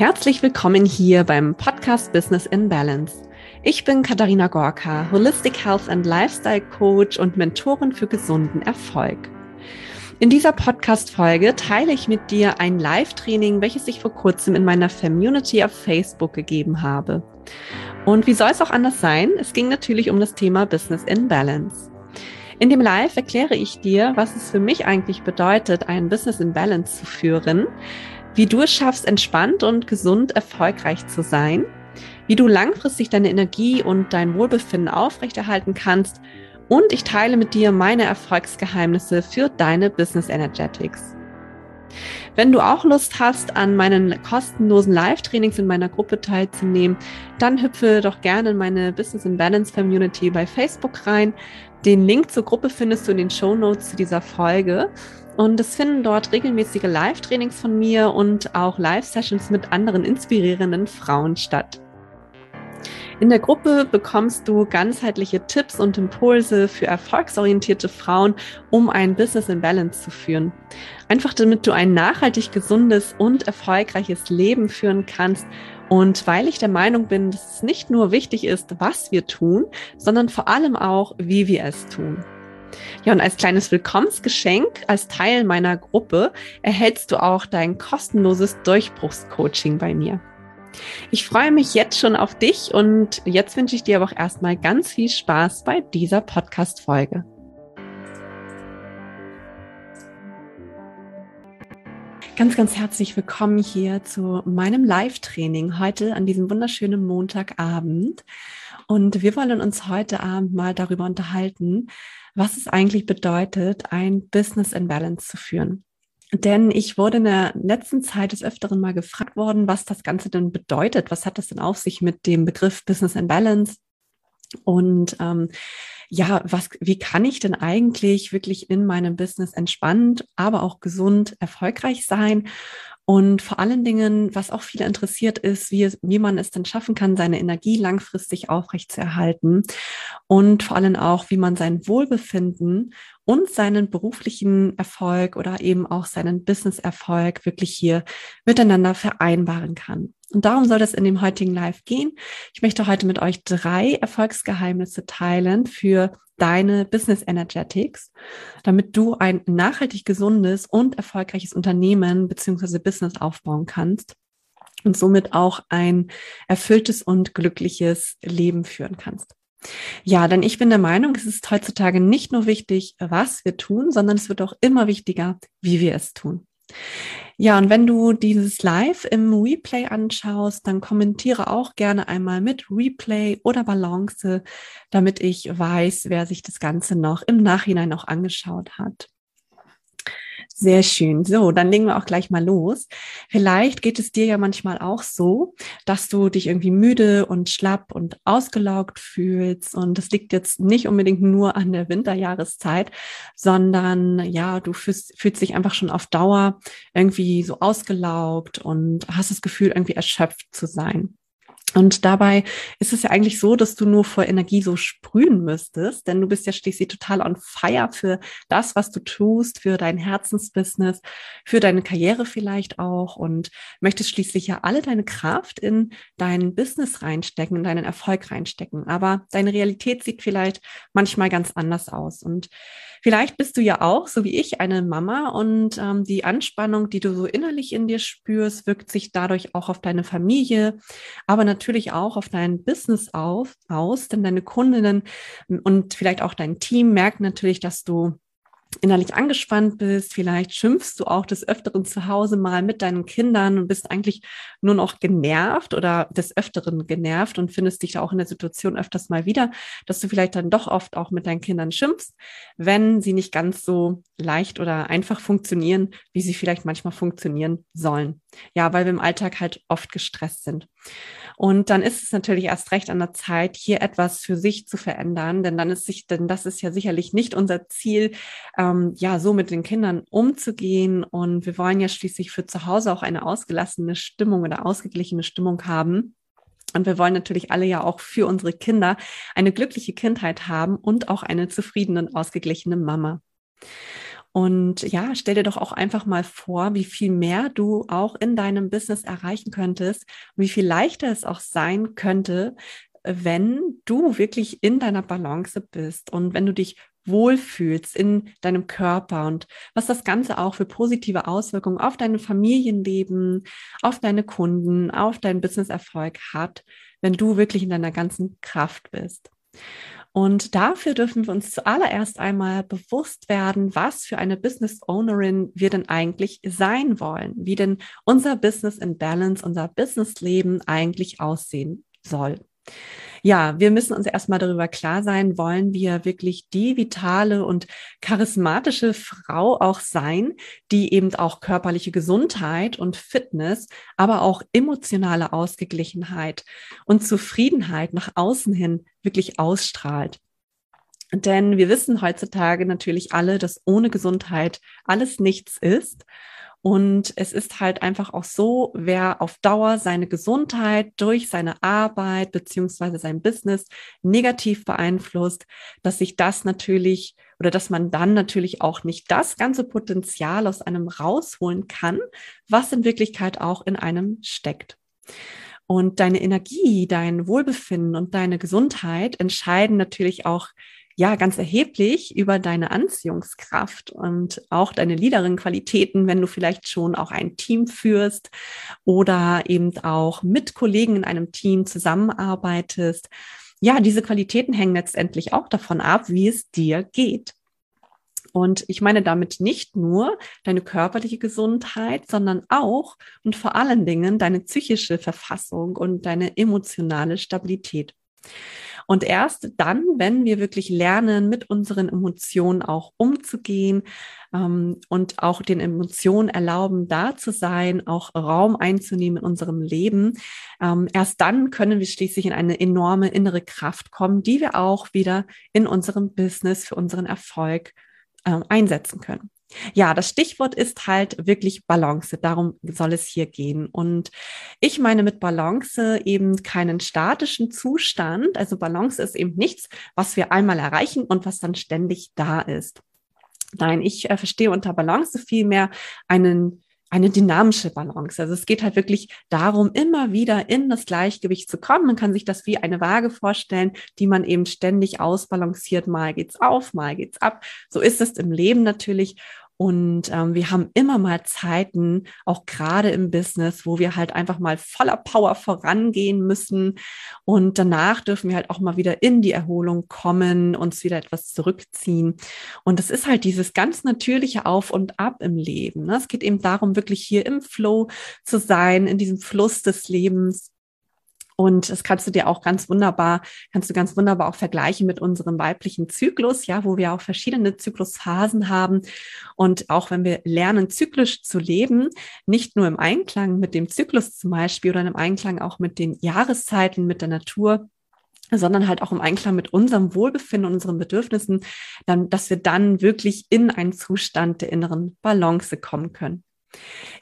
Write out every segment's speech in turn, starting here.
Herzlich willkommen hier beim Podcast Business in Balance. Ich bin Katharina Gorka, Holistic Health and Lifestyle Coach und Mentorin für gesunden Erfolg. In dieser Podcast-Folge teile ich mit dir ein Live-Training, welches ich vor kurzem in meiner Community auf Facebook gegeben habe. Und wie soll es auch anders sein? Es ging natürlich um das Thema Business in Balance. In dem Live erkläre ich dir, was es für mich eigentlich bedeutet, ein Business in Balance zu führen, wie du es schaffst, entspannt und gesund erfolgreich zu sein, wie du langfristig deine Energie und dein Wohlbefinden aufrechterhalten kannst und ich teile mit dir meine Erfolgsgeheimnisse für deine Business Energetics. Wenn du auch Lust hast, an meinen kostenlosen Live-Trainings in meiner Gruppe teilzunehmen, dann hüpfe doch gerne in meine Business in Balance Community bei Facebook rein. Den Link zur Gruppe findest du in den Show Notes zu dieser Folge. Und es finden dort regelmäßige Live-Trainings von mir und auch Live-Sessions mit anderen inspirierenden Frauen statt. In der Gruppe bekommst du ganzheitliche Tipps und Impulse für erfolgsorientierte Frauen, um ein Business in Balance zu führen. Einfach damit du ein nachhaltig gesundes und erfolgreiches Leben führen kannst. Und weil ich der Meinung bin, dass es nicht nur wichtig ist, was wir tun, sondern vor allem auch, wie wir es tun. Ja, und als kleines Willkommensgeschenk, als Teil meiner Gruppe, erhältst du auch dein kostenloses Durchbruchscoaching bei mir. Ich freue mich jetzt schon auf dich und jetzt wünsche ich dir aber auch erstmal ganz viel Spaß bei dieser Podcast-Folge. Ganz, ganz herzlich willkommen hier zu meinem Live-Training heute an diesem wunderschönen Montagabend. Und wir wollen uns heute Abend mal darüber unterhalten, was es eigentlich bedeutet, ein Business in Balance zu führen. Denn ich wurde in der letzten Zeit des Öfteren mal gefragt worden, was das Ganze denn bedeutet. Was hat das denn auf sich mit dem Begriff Business in Balance? Und ähm, ja, was, wie kann ich denn eigentlich wirklich in meinem Business entspannt, aber auch gesund erfolgreich sein? Und vor allen Dingen, was auch viele interessiert ist, wie, wie man es denn schaffen kann, seine Energie langfristig aufrechtzuerhalten und vor allem auch, wie man sein Wohlbefinden und seinen beruflichen Erfolg oder eben auch seinen Business-Erfolg wirklich hier miteinander vereinbaren kann. Und darum soll es in dem heutigen Live gehen. Ich möchte heute mit euch drei Erfolgsgeheimnisse teilen für deine Business Energetics, damit du ein nachhaltig gesundes und erfolgreiches Unternehmen beziehungsweise Business aufbauen kannst und somit auch ein erfülltes und glückliches Leben führen kannst. Ja, denn ich bin der Meinung, es ist heutzutage nicht nur wichtig, was wir tun, sondern es wird auch immer wichtiger, wie wir es tun. Ja, und wenn du dieses Live im Replay anschaust, dann kommentiere auch gerne einmal mit Replay oder Balance, damit ich weiß, wer sich das Ganze noch im Nachhinein auch angeschaut hat. Sehr schön. So, dann legen wir auch gleich mal los. Vielleicht geht es dir ja manchmal auch so, dass du dich irgendwie müde und schlapp und ausgelaugt fühlst. Und das liegt jetzt nicht unbedingt nur an der Winterjahreszeit, sondern ja, du fühlst, fühlst dich einfach schon auf Dauer irgendwie so ausgelaugt und hast das Gefühl, irgendwie erschöpft zu sein. Und dabei ist es ja eigentlich so, dass du nur vor Energie so sprühen müsstest, denn du bist ja schließlich total on fire für das, was du tust, für dein Herzensbusiness, für deine Karriere vielleicht auch und möchtest schließlich ja alle deine Kraft in dein Business reinstecken, in deinen Erfolg reinstecken. Aber deine Realität sieht vielleicht manchmal ganz anders aus. Und vielleicht bist du ja auch, so wie ich, eine Mama und ähm, die Anspannung, die du so innerlich in dir spürst, wirkt sich dadurch auch auf deine Familie, aber natürlich auch auf dein Business auf, aus, denn deine Kundinnen und vielleicht auch dein Team merken natürlich, dass du innerlich angespannt bist, vielleicht schimpfst du auch des Öfteren zu Hause mal mit deinen Kindern und bist eigentlich nur noch genervt oder des Öfteren genervt und findest dich da auch in der Situation öfters mal wieder, dass du vielleicht dann doch oft auch mit deinen Kindern schimpfst, wenn sie nicht ganz so leicht oder einfach funktionieren, wie sie vielleicht manchmal funktionieren sollen. Ja, weil wir im Alltag halt oft gestresst sind. Und dann ist es natürlich erst recht an der Zeit, hier etwas für sich zu verändern, denn dann ist sich, denn das ist ja sicherlich nicht unser Ziel, ähm, ja, so mit den Kindern umzugehen. Und wir wollen ja schließlich für zu Hause auch eine ausgelassene Stimmung oder ausgeglichene Stimmung haben. Und wir wollen natürlich alle ja auch für unsere Kinder eine glückliche Kindheit haben und auch eine zufriedene und ausgeglichene Mama. Und ja, stell dir doch auch einfach mal vor, wie viel mehr du auch in deinem Business erreichen könntest, wie viel leichter es auch sein könnte, wenn du wirklich in deiner Balance bist und wenn du dich wohlfühlst in deinem Körper und was das Ganze auch für positive Auswirkungen auf dein Familienleben, auf deine Kunden, auf deinen Businesserfolg hat, wenn du wirklich in deiner ganzen Kraft bist. Und dafür dürfen wir uns zuallererst einmal bewusst werden, was für eine Business Ownerin wir denn eigentlich sein wollen, wie denn unser Business in Balance, unser Businessleben eigentlich aussehen soll. Ja, wir müssen uns erstmal darüber klar sein, wollen wir wirklich die vitale und charismatische Frau auch sein, die eben auch körperliche Gesundheit und Fitness, aber auch emotionale Ausgeglichenheit und Zufriedenheit nach außen hin wirklich ausstrahlt. Denn wir wissen heutzutage natürlich alle, dass ohne Gesundheit alles nichts ist. Und es ist halt einfach auch so, wer auf Dauer seine Gesundheit durch seine Arbeit beziehungsweise sein Business negativ beeinflusst, dass sich das natürlich oder dass man dann natürlich auch nicht das ganze Potenzial aus einem rausholen kann, was in Wirklichkeit auch in einem steckt. Und deine Energie, dein Wohlbefinden und deine Gesundheit entscheiden natürlich auch ja ganz erheblich über deine Anziehungskraft und auch deine Leaderin-Qualitäten, wenn du vielleicht schon auch ein Team führst oder eben auch mit Kollegen in einem Team zusammenarbeitest. Ja, diese Qualitäten hängen letztendlich auch davon ab, wie es dir geht. Und ich meine damit nicht nur deine körperliche Gesundheit, sondern auch und vor allen Dingen deine psychische Verfassung und deine emotionale Stabilität. Und erst dann, wenn wir wirklich lernen, mit unseren Emotionen auch umzugehen ähm, und auch den Emotionen erlauben, da zu sein, auch Raum einzunehmen in unserem Leben, ähm, erst dann können wir schließlich in eine enorme innere Kraft kommen, die wir auch wieder in unserem Business für unseren Erfolg äh, einsetzen können. Ja, das Stichwort ist halt wirklich Balance. Darum soll es hier gehen. Und ich meine mit Balance eben keinen statischen Zustand. Also Balance ist eben nichts, was wir einmal erreichen und was dann ständig da ist. Nein, ich äh, verstehe unter Balance vielmehr einen eine dynamische Balance. Also es geht halt wirklich darum, immer wieder in das Gleichgewicht zu kommen. Man kann sich das wie eine Waage vorstellen, die man eben ständig ausbalanciert. Mal geht's auf, mal geht's ab. So ist es im Leben natürlich. Und ähm, wir haben immer mal Zeiten, auch gerade im Business, wo wir halt einfach mal voller Power vorangehen müssen. Und danach dürfen wir halt auch mal wieder in die Erholung kommen, uns wieder etwas zurückziehen. Und es ist halt dieses ganz natürliche Auf und Ab im Leben. Ne? Es geht eben darum, wirklich hier im Flow zu sein, in diesem Fluss des Lebens. Und das kannst du dir auch ganz wunderbar, kannst du ganz wunderbar auch vergleichen mit unserem weiblichen Zyklus, ja, wo wir auch verschiedene Zyklusphasen haben. Und auch wenn wir lernen, zyklisch zu leben, nicht nur im Einklang mit dem Zyklus zum Beispiel oder im Einklang auch mit den Jahreszeiten, mit der Natur, sondern halt auch im Einklang mit unserem Wohlbefinden unseren Bedürfnissen, dann, dass wir dann wirklich in einen Zustand der inneren Balance kommen können.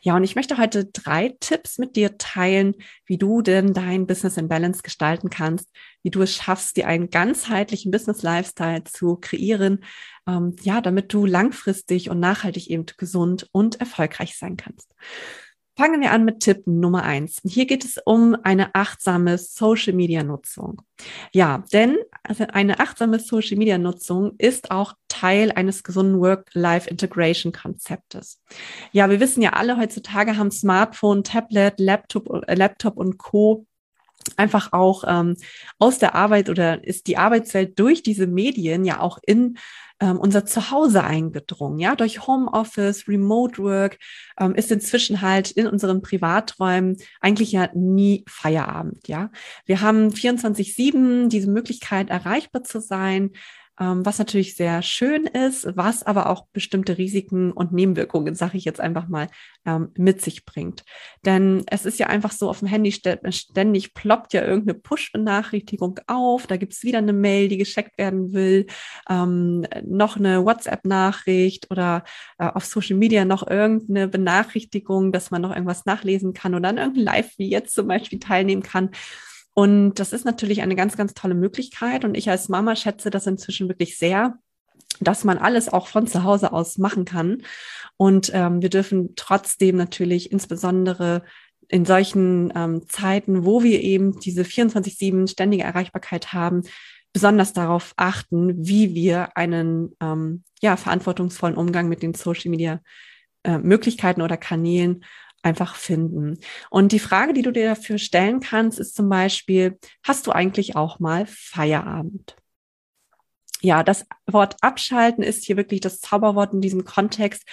Ja, und ich möchte heute drei Tipps mit dir teilen, wie du denn dein Business in Balance gestalten kannst, wie du es schaffst, dir einen ganzheitlichen Business Lifestyle zu kreieren, ähm, ja, damit du langfristig und nachhaltig eben gesund und erfolgreich sein kannst. Fangen wir an mit Tipp Nummer eins. Hier geht es um eine achtsame Social Media Nutzung. Ja, denn also eine achtsame Social Media Nutzung ist auch Teil eines gesunden Work-Life Integration Konzeptes. Ja, wir wissen ja alle heutzutage haben Smartphone, Tablet, Laptop, äh, Laptop und Co einfach auch ähm, aus der Arbeit oder ist die Arbeitswelt durch diese Medien ja auch in ähm, unser Zuhause eingedrungen. Ja, durch Homeoffice, Remote Work ähm, ist inzwischen halt in unseren Privaträumen eigentlich ja nie Feierabend. Ja, wir haben 24/7 diese Möglichkeit erreichbar zu sein was natürlich sehr schön ist, was aber auch bestimmte Risiken und Nebenwirkungen, sage ich jetzt einfach mal, ähm, mit sich bringt. Denn es ist ja einfach so, auf dem Handy ständig ploppt ja irgendeine Push-Benachrichtigung auf, da gibt es wieder eine Mail, die gescheckt werden will, ähm, noch eine WhatsApp-Nachricht oder äh, auf Social Media noch irgendeine Benachrichtigung, dass man noch irgendwas nachlesen kann oder an irgendein Live wie jetzt zum Beispiel teilnehmen kann. Und das ist natürlich eine ganz, ganz tolle Möglichkeit. Und ich als Mama schätze das inzwischen wirklich sehr, dass man alles auch von zu Hause aus machen kann. Und ähm, wir dürfen trotzdem natürlich insbesondere in solchen ähm, Zeiten, wo wir eben diese 24-7 ständige Erreichbarkeit haben, besonders darauf achten, wie wir einen ähm, ja, verantwortungsvollen Umgang mit den Social Media äh, oder Kanälen einfach finden. Und die Frage, die du dir dafür stellen kannst, ist zum Beispiel, hast du eigentlich auch mal Feierabend? ja, das Wort abschalten ist hier wirklich das Zauberwort in diesem Kontext.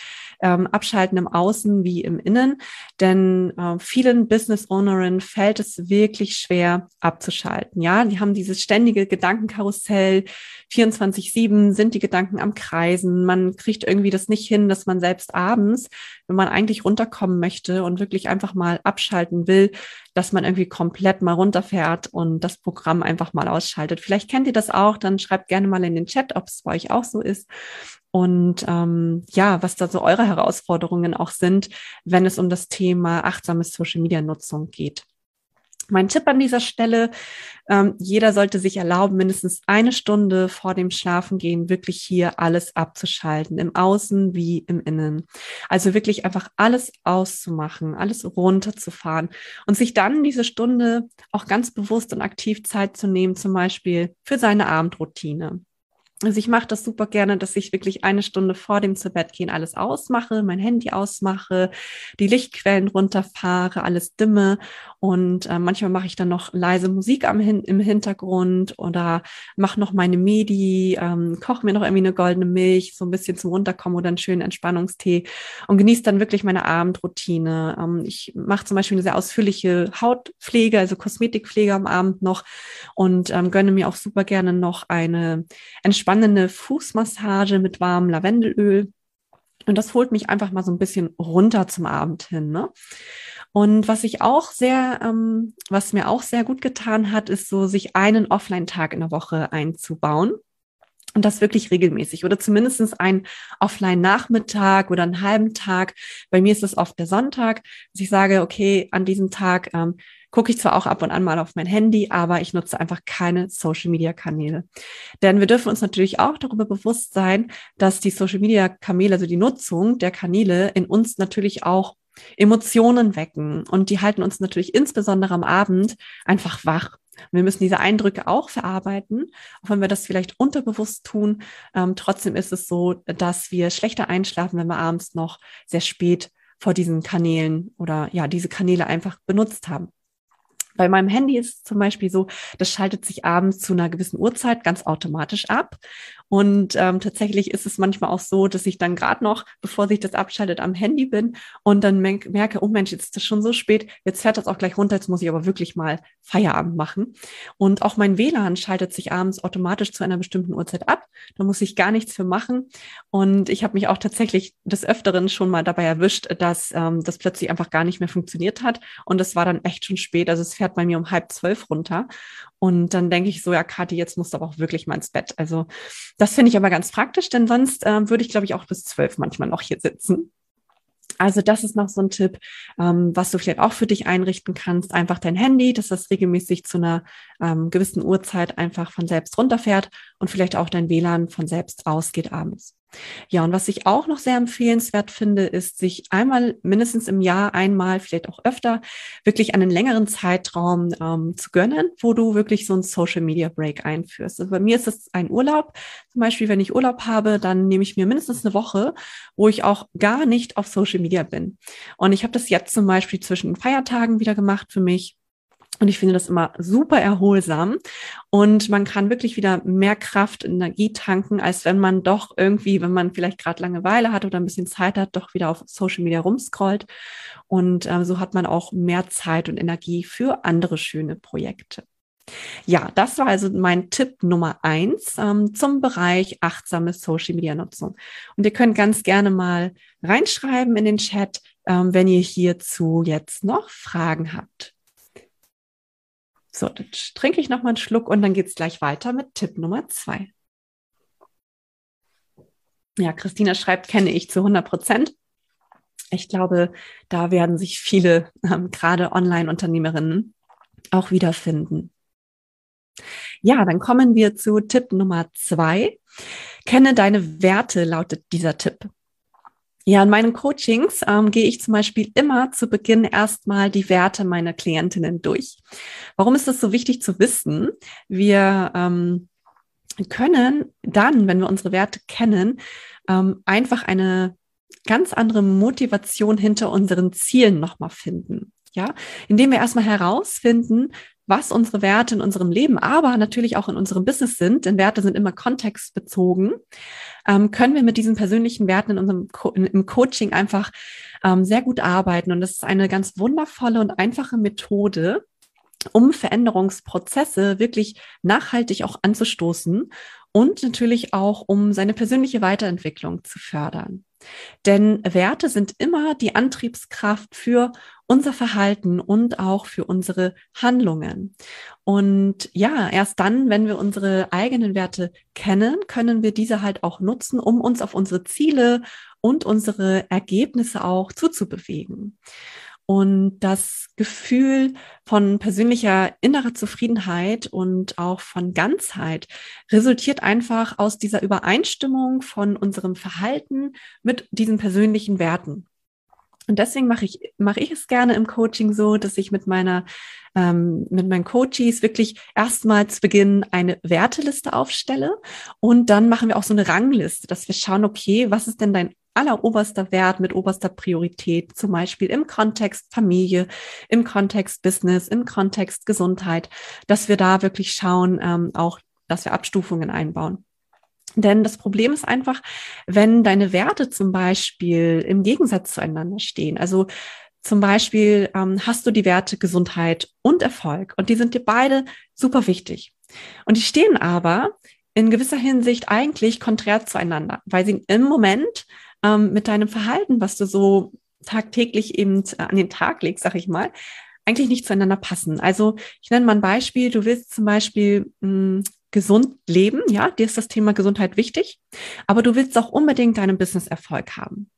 Ähm, abschalten im Außen wie im Innen. Denn äh, vielen Business Ownerinnen fällt es wirklich schwer abzuschalten. Ja, die haben dieses ständige Gedankenkarussell. 24-7 sind die Gedanken am Kreisen. Man kriegt irgendwie das nicht hin, dass man selbst abends, wenn man eigentlich runterkommen möchte und wirklich einfach mal abschalten will, dass man irgendwie komplett mal runterfährt und das Programm einfach mal ausschaltet. Vielleicht kennt ihr das auch, dann schreibt gerne mal in den Chat, ob es bei euch auch so ist. Und ähm, ja, was da so eure Herausforderungen auch sind, wenn es um das Thema achtsame Social Media Nutzung geht. Mein Tipp an dieser Stelle, ähm, jeder sollte sich erlauben, mindestens eine Stunde vor dem Schlafengehen wirklich hier alles abzuschalten, im Außen wie im Innen. Also wirklich einfach alles auszumachen, alles runterzufahren und sich dann diese Stunde auch ganz bewusst und aktiv Zeit zu nehmen, zum Beispiel für seine Abendroutine. Also ich mache das super gerne, dass ich wirklich eine Stunde vor dem zu Bett gehen alles ausmache, mein Handy ausmache, die Lichtquellen runterfahre, alles dimme und äh, manchmal mache ich dann noch leise Musik am im Hintergrund oder mache noch meine Medi, ähm, koche mir noch irgendwie eine goldene Milch, so ein bisschen zum Runterkommen oder einen schönen Entspannungstee und genieße dann wirklich meine Abendroutine. Ähm, ich mache zum Beispiel eine sehr ausführliche Hautpflege, also Kosmetikpflege am Abend noch und ähm, gönne mir auch super gerne noch eine entspannende Fußmassage mit warmem Lavendelöl. Und das holt mich einfach mal so ein bisschen runter zum Abend hin. Ne? Und was ich auch sehr, ähm, was mir auch sehr gut getan hat, ist so, sich einen Offline-Tag in der Woche einzubauen. Und das wirklich regelmäßig oder zumindest ein Offline-Nachmittag oder einen halben Tag. Bei mir ist es oft der Sonntag, dass ich sage, okay, an diesem Tag ähm, gucke ich zwar auch ab und an mal auf mein Handy, aber ich nutze einfach keine Social-Media-Kanäle. Denn wir dürfen uns natürlich auch darüber bewusst sein, dass die Social-Media-Kanäle, also die Nutzung der Kanäle in uns natürlich auch Emotionen wecken. Und die halten uns natürlich insbesondere am Abend einfach wach. Wir müssen diese Eindrücke auch verarbeiten, auch wenn wir das vielleicht unterbewusst tun. Ähm, trotzdem ist es so, dass wir schlechter einschlafen, wenn wir abends noch sehr spät vor diesen Kanälen oder ja, diese Kanäle einfach benutzt haben. Bei meinem Handy ist es zum Beispiel so, das schaltet sich abends zu einer gewissen Uhrzeit ganz automatisch ab. Und ähm, tatsächlich ist es manchmal auch so, dass ich dann gerade noch, bevor sich das abschaltet, am Handy bin und dann merke, oh Mensch, jetzt ist das schon so spät, jetzt fährt das auch gleich runter, jetzt muss ich aber wirklich mal Feierabend machen. Und auch mein WLAN schaltet sich abends automatisch zu einer bestimmten Uhrzeit ab. Da muss ich gar nichts für machen. Und ich habe mich auch tatsächlich des Öfteren schon mal dabei erwischt, dass ähm, das plötzlich einfach gar nicht mehr funktioniert hat. Und es war dann echt schon spät. Also es fährt bei mir um halb zwölf runter. Und dann denke ich so, ja, Kathi, jetzt musst du aber auch wirklich mal ins Bett. Also das finde ich aber ganz praktisch, denn sonst äh, würde ich, glaube ich, auch bis zwölf manchmal noch hier sitzen. Also das ist noch so ein Tipp, ähm, was du vielleicht auch für dich einrichten kannst. Einfach dein Handy, dass das regelmäßig zu einer ähm, gewissen Uhrzeit einfach von selbst runterfährt und vielleicht auch dein WLAN von selbst ausgeht abends. Ja, und was ich auch noch sehr empfehlenswert finde, ist, sich einmal mindestens im Jahr, einmal, vielleicht auch öfter, wirklich einen längeren Zeitraum ähm, zu gönnen, wo du wirklich so einen Social Media Break einführst. Also bei mir ist es ein Urlaub. Zum Beispiel, wenn ich Urlaub habe, dann nehme ich mir mindestens eine Woche, wo ich auch gar nicht auf Social Media bin. Und ich habe das jetzt zum Beispiel zwischen Feiertagen wieder gemacht für mich und ich finde das immer super erholsam. Und man kann wirklich wieder mehr Kraft, Energie tanken, als wenn man doch irgendwie, wenn man vielleicht gerade Langeweile hat oder ein bisschen Zeit hat, doch wieder auf Social Media rumscrollt. Und äh, so hat man auch mehr Zeit und Energie für andere schöne Projekte. Ja, das war also mein Tipp Nummer eins ähm, zum Bereich achtsame Social Media Nutzung. Und ihr könnt ganz gerne mal reinschreiben in den Chat, ähm, wenn ihr hierzu jetzt noch Fragen habt. So, dann trinke ich noch mal einen Schluck und dann geht es gleich weiter mit Tipp Nummer zwei. Ja, Christina schreibt, kenne ich zu 100 Prozent. Ich glaube, da werden sich viele, ähm, gerade Online-Unternehmerinnen, auch wiederfinden. Ja, dann kommen wir zu Tipp Nummer zwei. Kenne deine Werte, lautet dieser Tipp. Ja, in meinen Coachings ähm, gehe ich zum Beispiel immer zu Beginn erstmal die Werte meiner Klientinnen durch. Warum ist das so wichtig zu wissen? Wir ähm, können dann, wenn wir unsere Werte kennen, ähm, einfach eine ganz andere Motivation hinter unseren Zielen nochmal finden. Ja, indem wir erstmal herausfinden, was unsere Werte in unserem Leben, aber natürlich auch in unserem Business sind, denn Werte sind immer kontextbezogen, ähm, können wir mit diesen persönlichen Werten in unserem Co in, im Coaching einfach ähm, sehr gut arbeiten. Und das ist eine ganz wundervolle und einfache Methode, um Veränderungsprozesse wirklich nachhaltig auch anzustoßen und natürlich auch, um seine persönliche Weiterentwicklung zu fördern. Denn Werte sind immer die Antriebskraft für unser Verhalten und auch für unsere Handlungen. Und ja, erst dann, wenn wir unsere eigenen Werte kennen, können wir diese halt auch nutzen, um uns auf unsere Ziele und unsere Ergebnisse auch zuzubewegen. Und das Gefühl von persönlicher innerer Zufriedenheit und auch von Ganzheit resultiert einfach aus dieser Übereinstimmung von unserem Verhalten mit diesen persönlichen Werten. Und deswegen mache ich, mache ich es gerne im Coaching so, dass ich mit meiner, ähm, mit meinen Coaches wirklich erstmal zu Beginn eine Werteliste aufstelle und dann machen wir auch so eine Rangliste, dass wir schauen, okay, was ist denn dein alleroberster Wert mit oberster Priorität, zum Beispiel im Kontext Familie, im Kontext Business, im Kontext Gesundheit, dass wir da wirklich schauen, ähm, auch, dass wir Abstufungen einbauen. Denn das Problem ist einfach, wenn deine Werte zum Beispiel im Gegensatz zueinander stehen. Also zum Beispiel ähm, hast du die Werte Gesundheit und Erfolg und die sind dir beide super wichtig. Und die stehen aber in gewisser Hinsicht eigentlich konträr zueinander, weil sie im Moment ähm, mit deinem Verhalten, was du so tagtäglich eben an den Tag legst, sag ich mal, eigentlich nicht zueinander passen. Also ich nenne mal ein Beispiel. Du willst zum Beispiel mh, hm, gesund leben, ja, dir ist das Thema Gesundheit wichtig, aber du willst auch unbedingt deinen Business-Erfolg haben.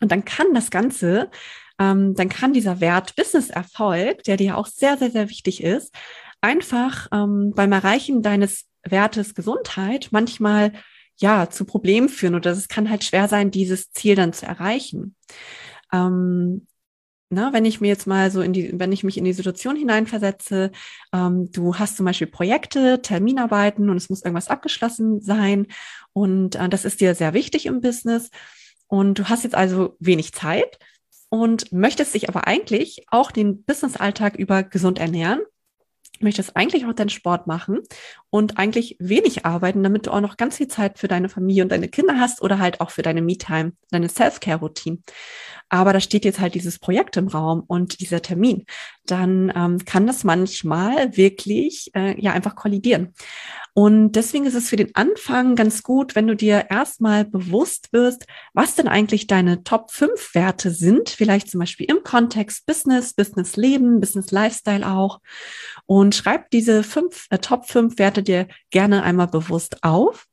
Und dann kann das Ganze, ähm, dann kann dieser Wert Business-Erfolg, der dir auch sehr, sehr, sehr wichtig ist, einfach ähm, beim Erreichen deines Wertes Gesundheit manchmal ja, zu Problemen führen oder es kann halt schwer sein, dieses Ziel dann zu erreichen. Ähm, na, wenn ich mir jetzt mal so in die, wenn ich mich in die Situation hineinversetze, ähm, du hast zum Beispiel Projekte, Terminarbeiten und es muss irgendwas abgeschlossen sein und äh, das ist dir sehr wichtig im Business und du hast jetzt also wenig Zeit und möchtest dich aber eigentlich auch den Businessalltag über gesund ernähren möchtest eigentlich auch deinen Sport machen und eigentlich wenig arbeiten, damit du auch noch ganz viel Zeit für deine Familie und deine Kinder hast oder halt auch für deine Me-Time, deine Self-Care-Routine. Aber da steht jetzt halt dieses Projekt im Raum und dieser Termin. Dann ähm, kann das manchmal wirklich äh, ja einfach kollidieren. Und deswegen ist es für den Anfang ganz gut, wenn du dir erstmal bewusst wirst, was denn eigentlich deine Top 5 Werte sind, vielleicht zum Beispiel im Kontext Business, Business Leben, Business Lifestyle auch. Und schreib diese fünf, äh, Top 5 Werte dir gerne einmal bewusst auf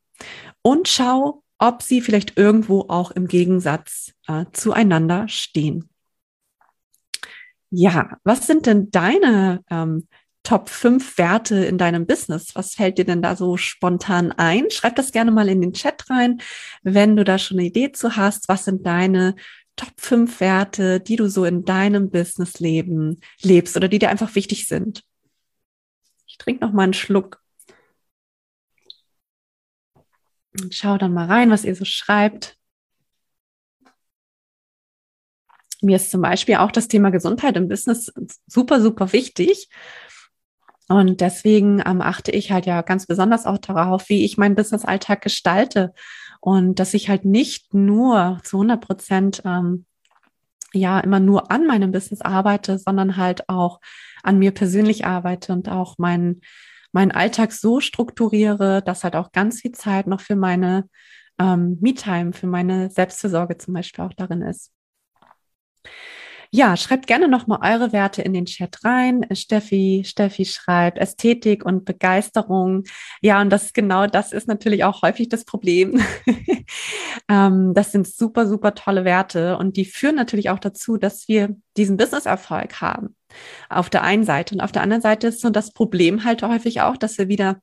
und schau, ob sie vielleicht irgendwo auch im Gegensatz äh, zueinander stehen. Ja, was sind denn deine ähm, Top 5 Werte in deinem Business? Was fällt dir denn da so spontan ein? Schreib das gerne mal in den Chat rein, wenn du da schon eine Idee zu hast. Was sind deine Top 5 Werte, die du so in deinem Businessleben lebst oder die dir einfach wichtig sind? Ich trinke noch mal einen Schluck. Und schau dann mal rein, was ihr so schreibt. Mir ist zum Beispiel auch das Thema Gesundheit im Business super, super wichtig. Und deswegen ähm, achte ich halt ja ganz besonders auch darauf, wie ich meinen Business-Alltag gestalte und dass ich halt nicht nur zu 100 Prozent ähm, ja immer nur an meinem Business arbeite, sondern halt auch an mir persönlich arbeite und auch meinen meinen Alltag so strukturiere, dass halt auch ganz viel Zeit noch für meine ähm, Me-Time, für meine Selbstversorge zum Beispiel auch darin ist. Ja, schreibt gerne nochmal eure Werte in den Chat rein. Steffi, Steffi schreibt Ästhetik und Begeisterung. Ja, und das genau das ist natürlich auch häufig das Problem. ähm, das sind super, super tolle Werte und die führen natürlich auch dazu, dass wir diesen Business-Erfolg haben. Auf der einen Seite. Und auf der anderen Seite ist so das Problem halt häufig auch, dass wir wieder,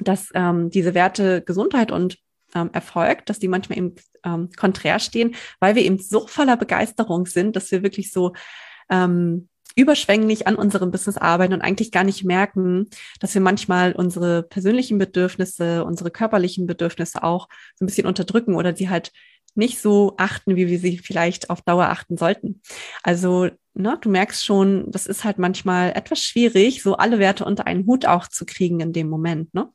dass ähm, diese Werte Gesundheit und ähm, Erfolg, dass die manchmal eben ähm, konträr stehen, weil wir eben so voller Begeisterung sind, dass wir wirklich so ähm, überschwänglich an unserem Business arbeiten und eigentlich gar nicht merken, dass wir manchmal unsere persönlichen Bedürfnisse, unsere körperlichen Bedürfnisse auch so ein bisschen unterdrücken oder sie halt nicht so achten, wie wir sie vielleicht auf Dauer achten sollten. Also, ne, du merkst schon, das ist halt manchmal etwas schwierig, so alle Werte unter einen Hut auch zu kriegen in dem Moment. Ne?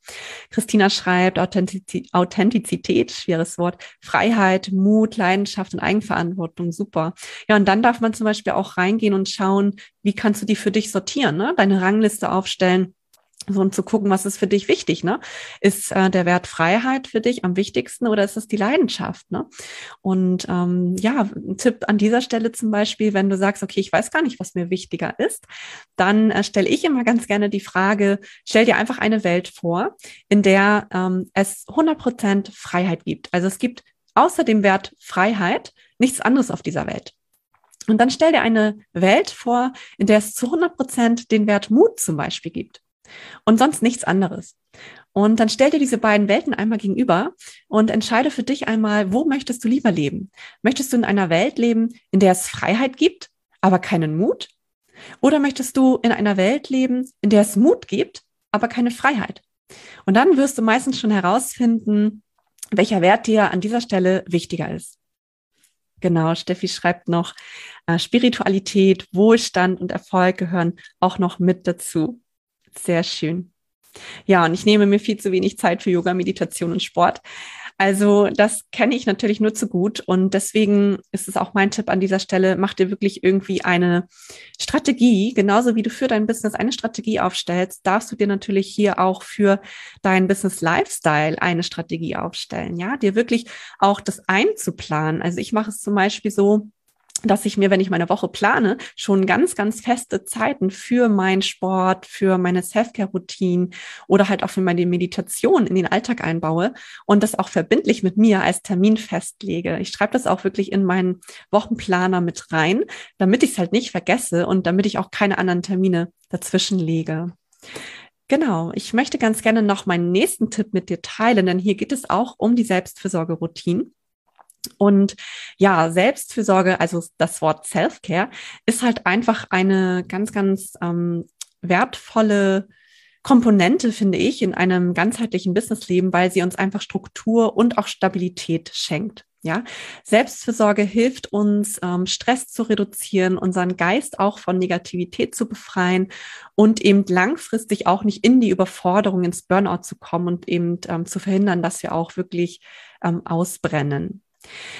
Christina schreibt Authentizität, Authentizität, schweres Wort, Freiheit, Mut, Leidenschaft und Eigenverantwortung, super. Ja, und dann darf man zum Beispiel auch reingehen und schauen, wie kannst du die für dich sortieren, ne? deine Rangliste aufstellen so und zu gucken, was ist für dich wichtig, ne? Ist äh, der Wert Freiheit für dich am wichtigsten oder ist es die Leidenschaft, ne? Und ähm, ja, ein Tipp an dieser Stelle zum Beispiel, wenn du sagst, okay, ich weiß gar nicht, was mir wichtiger ist, dann äh, stelle ich immer ganz gerne die Frage, stell dir einfach eine Welt vor, in der ähm, es 100% Freiheit gibt. Also es gibt außer dem Wert Freiheit nichts anderes auf dieser Welt. Und dann stell dir eine Welt vor, in der es zu 100 den Wert Mut zum Beispiel gibt und sonst nichts anderes. Und dann stell dir diese beiden Welten einmal gegenüber und entscheide für dich einmal, wo möchtest du lieber leben? Möchtest du in einer Welt leben, in der es Freiheit gibt, aber keinen Mut? Oder möchtest du in einer Welt leben, in der es Mut gibt, aber keine Freiheit? Und dann wirst du meistens schon herausfinden, welcher Wert dir an dieser Stelle wichtiger ist. Genau, Steffi schreibt noch, äh, Spiritualität, Wohlstand und Erfolg gehören auch noch mit dazu. Sehr schön. Ja, und ich nehme mir viel zu wenig Zeit für Yoga, Meditation und Sport. Also das kenne ich natürlich nur zu gut und deswegen ist es auch mein Tipp an dieser Stelle, mach dir wirklich irgendwie eine Strategie, genauso wie du für dein Business eine Strategie aufstellst, darfst du dir natürlich hier auch für dein Business Lifestyle eine Strategie aufstellen, ja, dir wirklich auch das einzuplanen. Also ich mache es zum Beispiel so, dass ich mir, wenn ich meine Woche plane, schon ganz, ganz feste Zeiten für meinen Sport, für meine Self-Care-Routine oder halt auch für meine Meditation in den Alltag einbaue und das auch verbindlich mit mir als Termin festlege. Ich schreibe das auch wirklich in meinen Wochenplaner mit rein, damit ich es halt nicht vergesse und damit ich auch keine anderen Termine dazwischen lege. Genau, ich möchte ganz gerne noch meinen nächsten Tipp mit dir teilen, denn hier geht es auch um die Selbstfürsorge-Routine. Und ja, Selbstfürsorge, also das Wort Self-Care, ist halt einfach eine ganz, ganz ähm, wertvolle Komponente, finde ich, in einem ganzheitlichen Businessleben, weil sie uns einfach Struktur und auch Stabilität schenkt. Ja, Selbstfürsorge hilft uns, ähm, Stress zu reduzieren, unseren Geist auch von Negativität zu befreien und eben langfristig auch nicht in die Überforderung ins Burnout zu kommen und eben ähm, zu verhindern, dass wir auch wirklich ähm, ausbrennen.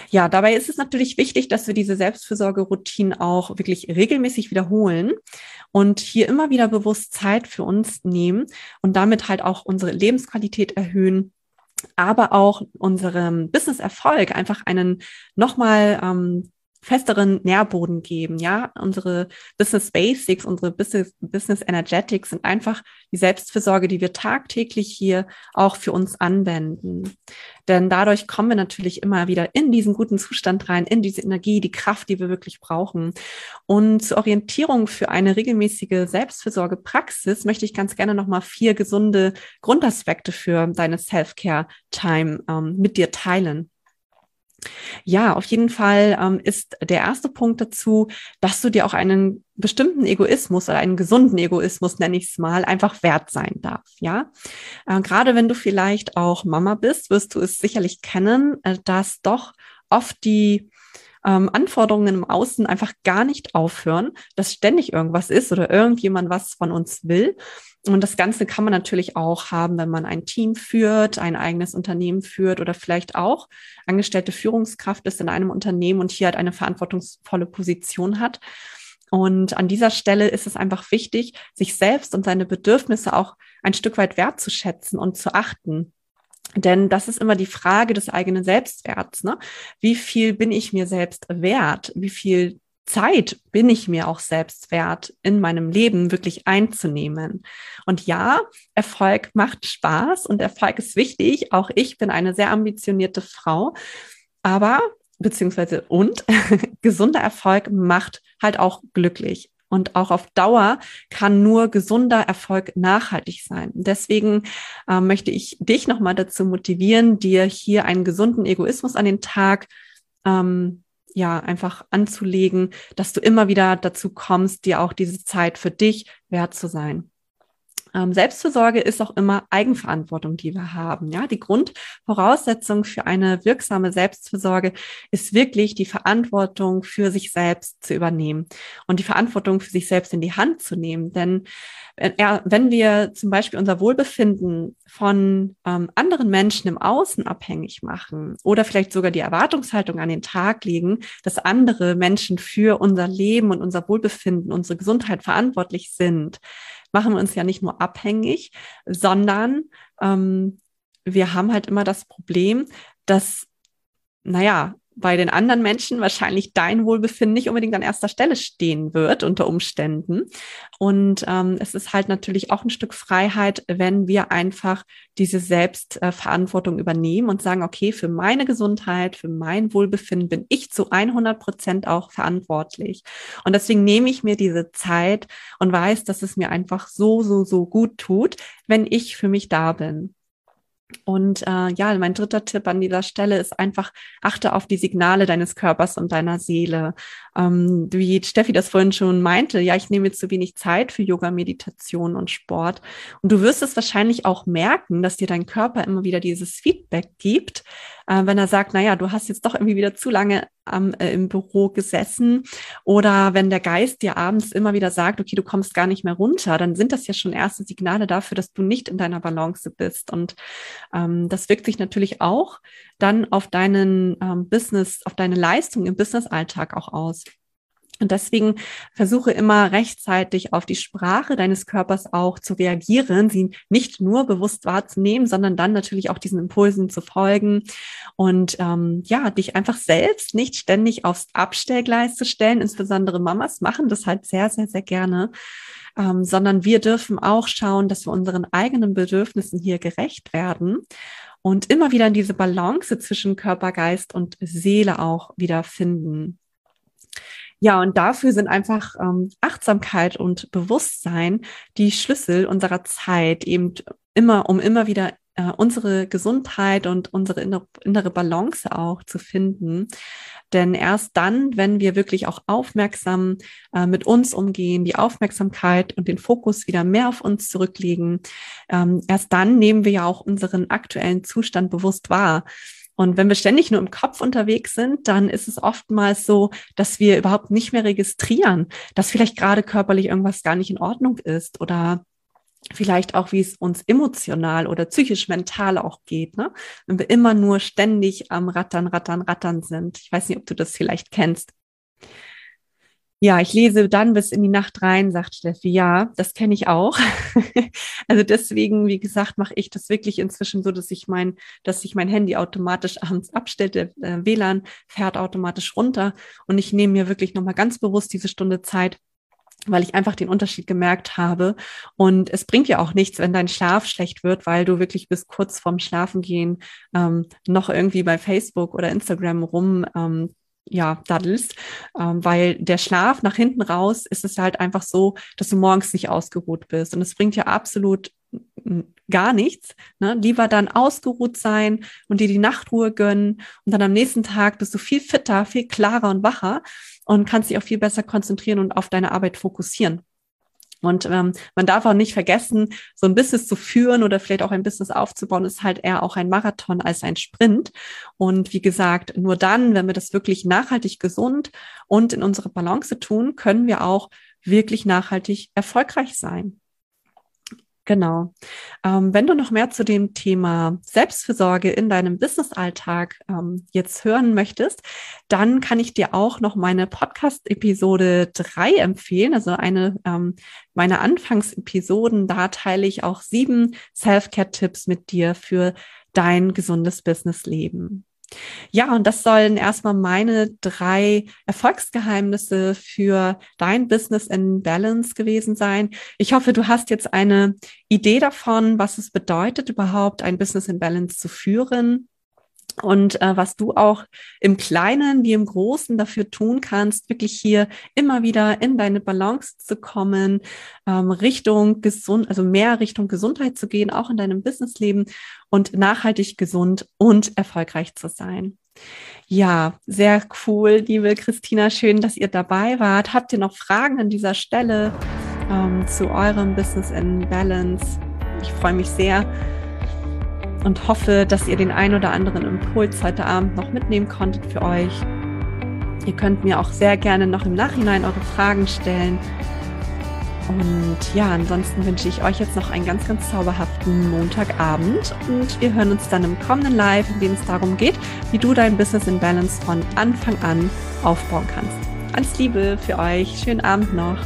Ja, dabei ist es natürlich wichtig, dass wir diese Selbstfürsorgeroutinen auch wirklich regelmäßig wiederholen und hier immer wieder bewusst Zeit für uns nehmen und damit halt auch unsere Lebensqualität erhöhen aber auch unserem Business-Erfolg einfach einen nochmal ähm, festeren Nährboden geben. Ja, unsere Business Basics, unsere Business, Business Energetics sind einfach die Selbstfürsorge, die wir tagtäglich hier auch für uns anwenden. Denn dadurch kommen wir natürlich immer wieder in diesen guten Zustand rein, in diese Energie, die Kraft, die wir wirklich brauchen. Und zur Orientierung für eine regelmäßige Selbstfürsorgepraxis möchte ich ganz gerne nochmal vier gesunde Grundaspekte für deine Self-Care-Time ähm, mit dir teilen. Ja, auf jeden Fall ähm, ist der erste Punkt dazu, dass du dir auch einen bestimmten Egoismus oder einen gesunden Egoismus, nenne ich es mal, einfach wert sein darf. Ja, äh, gerade wenn du vielleicht auch Mama bist, wirst du es sicherlich kennen, äh, dass doch oft die ähm, Anforderungen im Außen einfach gar nicht aufhören, dass ständig irgendwas ist oder irgendjemand was von uns will. Und das Ganze kann man natürlich auch haben, wenn man ein Team führt, ein eigenes Unternehmen führt oder vielleicht auch angestellte Führungskraft ist in einem Unternehmen und hier halt eine verantwortungsvolle Position hat. Und an dieser Stelle ist es einfach wichtig, sich selbst und seine Bedürfnisse auch ein Stück weit wertzuschätzen und zu achten. Denn das ist immer die Frage des eigenen Selbstwerts. Ne? Wie viel bin ich mir selbst wert? Wie viel Zeit bin ich mir auch selbst wert, in meinem Leben wirklich einzunehmen. Und ja, Erfolg macht Spaß und Erfolg ist wichtig. Auch ich bin eine sehr ambitionierte Frau. Aber, beziehungsweise und, gesunder Erfolg macht halt auch glücklich. Und auch auf Dauer kann nur gesunder Erfolg nachhaltig sein. Deswegen äh, möchte ich dich nochmal dazu motivieren, dir hier einen gesunden Egoismus an den Tag ähm, ja einfach anzulegen, dass du immer wieder dazu kommst, dir auch diese Zeit für dich wert zu sein. Ähm, Selbstfürsorge ist auch immer Eigenverantwortung, die wir haben. Ja, die Grundvoraussetzung für eine wirksame Selbstfürsorge ist wirklich die Verantwortung für sich selbst zu übernehmen und die Verantwortung für sich selbst in die Hand zu nehmen. Denn wenn wir zum Beispiel unser Wohlbefinden von ähm, anderen Menschen im Außen abhängig machen oder vielleicht sogar die Erwartungshaltung an den Tag legen, dass andere Menschen für unser Leben und unser Wohlbefinden, unsere Gesundheit verantwortlich sind, machen wir uns ja nicht nur abhängig, sondern ähm, wir haben halt immer das Problem, dass, naja, bei den anderen Menschen wahrscheinlich dein Wohlbefinden nicht unbedingt an erster Stelle stehen wird unter Umständen. Und ähm, es ist halt natürlich auch ein Stück Freiheit, wenn wir einfach diese Selbstverantwortung übernehmen und sagen, okay, für meine Gesundheit, für mein Wohlbefinden bin ich zu 100 Prozent auch verantwortlich. Und deswegen nehme ich mir diese Zeit und weiß, dass es mir einfach so, so, so gut tut, wenn ich für mich da bin. Und äh, ja, mein dritter Tipp an dieser Stelle ist einfach, achte auf die Signale deines Körpers und deiner Seele. Ähm, wie Steffi das vorhin schon meinte, ja, ich nehme zu wenig Zeit für Yoga, Meditation und Sport. Und du wirst es wahrscheinlich auch merken, dass dir dein Körper immer wieder dieses Feedback gibt, äh, wenn er sagt, naja, du hast jetzt doch irgendwie wieder zu lange am, äh, im Büro gesessen oder wenn der Geist dir abends immer wieder sagt, okay, du kommst gar nicht mehr runter, dann sind das ja schon erste Signale dafür, dass du nicht in deiner Balance bist. Und ähm, das wirkt sich natürlich auch dann auf deinen ähm, Business, auf deine Leistung im Business-Alltag auch aus. Und deswegen versuche immer rechtzeitig auf die Sprache deines Körpers auch zu reagieren, sie nicht nur bewusst wahrzunehmen, sondern dann natürlich auch diesen Impulsen zu folgen und ähm, ja, dich einfach selbst nicht ständig aufs Abstellgleis zu stellen. Insbesondere Mamas machen das halt sehr, sehr, sehr gerne. Ähm, sondern wir dürfen auch schauen, dass wir unseren eigenen Bedürfnissen hier gerecht werden und immer wieder in diese Balance zwischen Körper, Geist und Seele auch wieder finden. Ja, und dafür sind einfach ähm, Achtsamkeit und Bewusstsein die Schlüssel unserer Zeit, eben immer, um immer wieder äh, unsere Gesundheit und unsere innere, Balance auch zu finden. Denn erst dann, wenn wir wirklich auch aufmerksam äh, mit uns umgehen, die Aufmerksamkeit und den Fokus wieder mehr auf uns zurücklegen, ähm, erst dann nehmen wir ja auch unseren aktuellen Zustand bewusst wahr. Und wenn wir ständig nur im Kopf unterwegs sind, dann ist es oftmals so, dass wir überhaupt nicht mehr registrieren, dass vielleicht gerade körperlich irgendwas gar nicht in Ordnung ist oder vielleicht auch, wie es uns emotional oder psychisch mental auch geht, ne? Wenn wir immer nur ständig am Rattern, Rattern, Rattern sind. Ich weiß nicht, ob du das vielleicht kennst. Ja, ich lese dann bis in die Nacht rein, sagt Steffi. Ja, das kenne ich auch. also deswegen, wie gesagt, mache ich das wirklich inzwischen so, dass ich mein, dass sich mein Handy automatisch abends abstellt. Der äh, WLAN fährt automatisch runter und ich nehme mir wirklich nochmal ganz bewusst diese Stunde Zeit, weil ich einfach den Unterschied gemerkt habe. Und es bringt ja auch nichts, wenn dein Schlaf schlecht wird, weil du wirklich bis kurz vorm Schlafengehen ähm, noch irgendwie bei Facebook oder Instagram rum ähm, ja, daddelst, ähm, weil der Schlaf nach hinten raus ist es halt einfach so, dass du morgens nicht ausgeruht bist. Und es bringt ja absolut gar nichts. Ne? Lieber dann ausgeruht sein und dir die Nachtruhe gönnen und dann am nächsten Tag bist du viel fitter, viel klarer und wacher und kannst dich auch viel besser konzentrieren und auf deine Arbeit fokussieren. Und ähm, man darf auch nicht vergessen, so ein Business zu führen oder vielleicht auch ein Business aufzubauen, ist halt eher auch ein Marathon als ein Sprint. Und wie gesagt, nur dann, wenn wir das wirklich nachhaltig gesund und in unsere Balance tun, können wir auch wirklich nachhaltig erfolgreich sein. Genau. Ähm, wenn du noch mehr zu dem Thema Selbstfürsorge in deinem Businessalltag ähm, jetzt hören möchtest, dann kann ich dir auch noch meine Podcast-Episode 3 empfehlen, also eine ähm, meiner Anfangsepisoden. Da teile ich auch sieben Self-Care-Tipps mit dir für dein gesundes Businessleben. Ja, und das sollen erstmal meine drei Erfolgsgeheimnisse für dein Business in Balance gewesen sein. Ich hoffe, du hast jetzt eine Idee davon, was es bedeutet, überhaupt ein Business in Balance zu führen und äh, was du auch im Kleinen wie im Großen dafür tun kannst, wirklich hier immer wieder in deine Balance zu kommen, ähm, Richtung gesund, also mehr Richtung Gesundheit zu gehen, auch in deinem Businessleben und nachhaltig gesund und erfolgreich zu sein. Ja, sehr cool, liebe Christina. Schön, dass ihr dabei wart. Habt ihr noch Fragen an dieser Stelle ähm, zu eurem Business in Balance? Ich freue mich sehr und hoffe, dass ihr den ein oder anderen Impuls heute Abend noch mitnehmen konntet für euch. Ihr könnt mir auch sehr gerne noch im Nachhinein eure Fragen stellen. Und ja, ansonsten wünsche ich euch jetzt noch einen ganz, ganz zauberhaften Montagabend und wir hören uns dann im kommenden Live, in dem es darum geht, wie du dein Business in Balance von Anfang an aufbauen kannst. Alles Liebe für euch, schönen Abend noch.